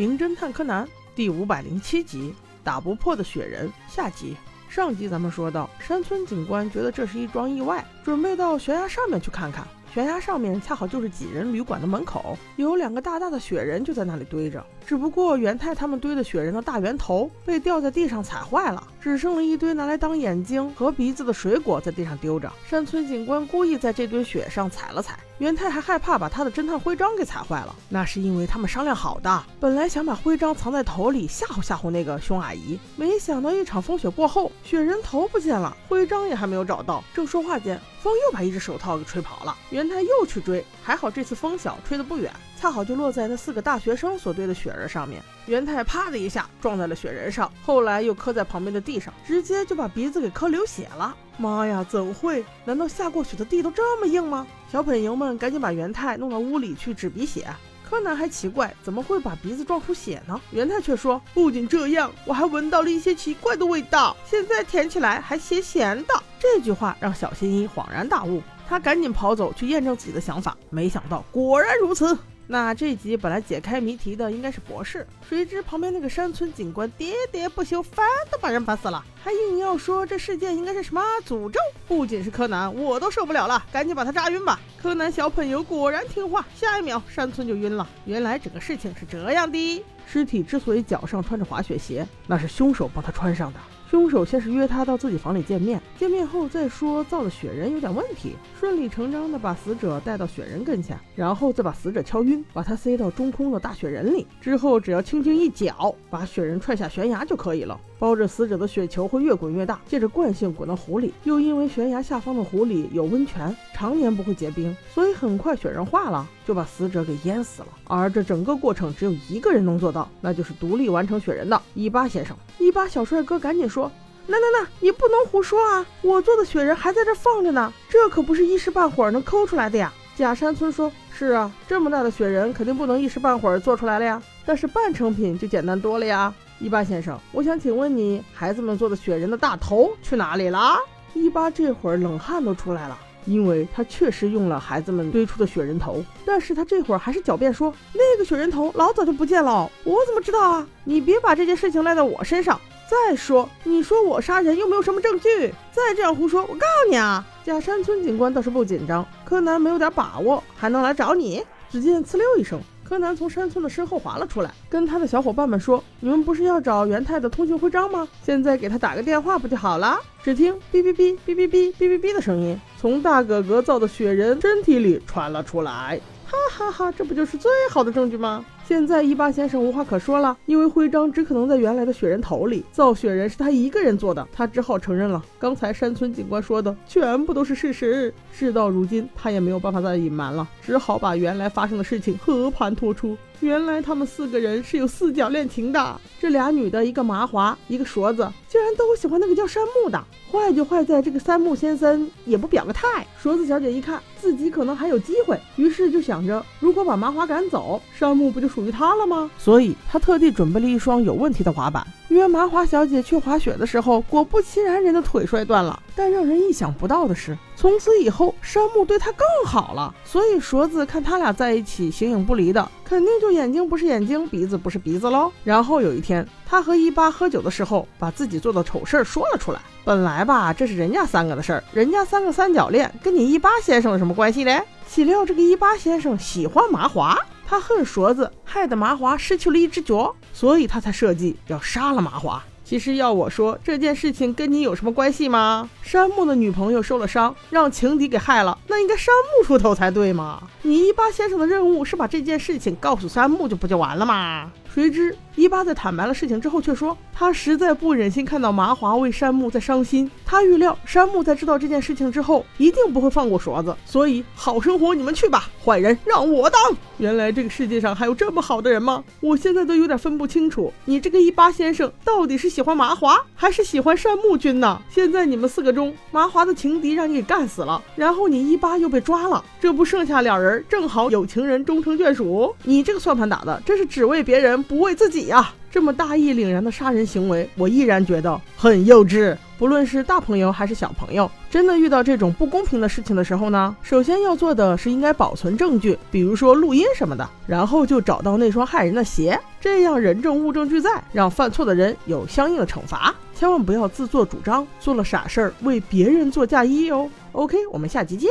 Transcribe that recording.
名侦探柯南第五百零七集：打不破的雪人下集。上集咱们说到，山村警官觉得这是一桩意外，准备到悬崖上面去看看。悬崖上面恰好就是几人旅馆的门口，有两个大大的雪人就在那里堆着。只不过元太他们堆的雪人的大圆头被掉在地上踩坏了，只剩了一堆拿来当眼睛和鼻子的水果在地上丢着。山村警官故意在这堆雪上踩了踩，元太还害怕把他的侦探徽章给踩坏了。那是因为他们商量好的，本来想把徽章藏在头里吓唬吓唬那个凶阿姨，没想到一场风雪过后，雪人头不见了，徽章也还没有找到。正说话间，风又把一只手套给吹跑了。元太又去追，还好这次风小，吹得不远，恰好就落在那四个大学生所堆的雪人上面。元太啪的一下撞在了雪人上，后来又磕在旁边的地上，直接就把鼻子给磕流血了。妈呀，怎会？难道下过雪的地都这么硬吗？小本营们赶紧把元太弄到屋里去止鼻血。柯南还奇怪，怎么会把鼻子撞出血呢？元太却说，不仅这样，我还闻到了一些奇怪的味道，现在舔起来还咸咸的。这句话让小新一恍然大悟。他赶紧跑走去验证自己的想法，没想到果然如此。那这集本来解开谜题的应该是博士，谁知旁边那个山村警官喋喋不休，烦都把人烦死了，还硬要说这事件应该是什么诅咒。不仅是柯南，我都受不了了，赶紧把他扎晕吧。柯南小朋友果然听话，下一秒山村就晕了。原来整个事情是这样的：尸体之所以脚上穿着滑雪鞋，那是凶手帮他穿上的。凶手先是约他到自己房里见面，见面后再说造的雪人有点问题，顺理成章的把死者带到雪人跟前，然后再把死者敲晕，把他塞到中空的大雪人里，之后只要轻轻一脚，把雪人踹下悬崖就可以了。包着死者的雪球会越滚越大，借着惯性滚到湖里。又因为悬崖下方的湖里有温泉，常年不会结冰，所以很快雪人化了，就把死者给淹死了。而这整个过程只有一个人能做到，那就是独立完成雪人的伊巴先生。伊巴小帅哥赶紧说：“那那那，你不能胡说啊！我做的雪人还在这放着呢，这可不是一时半会儿能抠出来的呀。”假山村说：“是啊，这么大的雪人肯定不能一时半会儿做出来了呀，但是半成品就简单多了呀。”伊巴先生，我想请问你，孩子们做的雪人的大头去哪里了？伊巴这会儿冷汗都出来了，因为他确实用了孩子们堆出的雪人头，但是他这会儿还是狡辩说，那个雪人头老早就不见了，我怎么知道啊？你别把这件事情赖在我身上。再说，你说我杀人又没有什么证据，再这样胡说，我告诉你啊！假山村警官倒是不紧张，柯南没有点把握，还能来找你？只见呲溜一声。柯南从山村的身后滑了出来，跟他的小伙伴们说：“你们不是要找元太的通讯徽章吗？现在给他打个电话不就好了？”只听哔哔哔哔哔哔哔哔哔的声音从大哥哥造的雪人身体里传了出来。哈哈哈，这不就是最好的证据吗？现在伊巴先生无话可说了，因为徽章只可能在原来的雪人头里，造雪人是他一个人做的，他只好承认了。刚才山村警官说的全部都是事实。事到如今，他也没有办法再隐瞒了，只好把原来发生的事情和盘托出。原来他们四个人是有四角恋情的，这俩女的，一个麻花，一个勺子，竟然都喜欢那个叫山木的。坏就坏在这个山木先生也不表个态。勺子小姐一看自己可能还有机会，于是就想着，如果把麻花赶走，山木不就属于他了吗？所以她特地准备了一双有问题的滑板。约麻花小姐去滑雪的时候，果不其然，人的腿摔断了。但让人意想不到的是，从此以后山木对她更好了。所以勺子看他俩在一起形影不离的，肯定就眼睛不是眼睛，鼻子不是鼻子喽。然后有一天，他和一八喝酒的时候，把自己做的丑事儿说了出来。本来吧，这是人家三个的事儿，人家三个三角恋，跟你一八先生有什么关系嘞？岂料这个一八先生喜欢麻花，他恨勺子，害得麻花失去了一只脚，所以他才设计要杀了麻花。其实要我说，这件事情跟你有什么关系吗？山木的女朋友受了伤，让情敌给害了，那应该山木出头才对嘛。你一八先生的任务是把这件事情告诉山木，就不就完了吗？谁知一八在坦白了事情之后，却说他实在不忍心看到麻华为山木在伤心。他预料山木在知道这件事情之后，一定不会放过勺子，所以好生活你们去吧，坏人让我当。原来这个世界上还有这么好的人吗？我现在都有点分不清楚，你这个一八先生到底是想喜欢麻华还是喜欢山木君呢？现在你们四个中，麻华的情敌让你给干死了，然后你一八又被抓了，这不剩下俩人，正好有情人终成眷属。你这个算盘打的真是只为别人。不为自己呀！这么大义凛然的杀人行为，我依然觉得很幼稚。不论是大朋友还是小朋友，真的遇到这种不公平的事情的时候呢，首先要做的是应该保存证据，比如说录音什么的，然后就找到那双害人的鞋，这样人证物证俱在，让犯错的人有相应的惩罚。千万不要自作主张，做了傻事儿为别人做嫁衣哦。OK，我们下集见。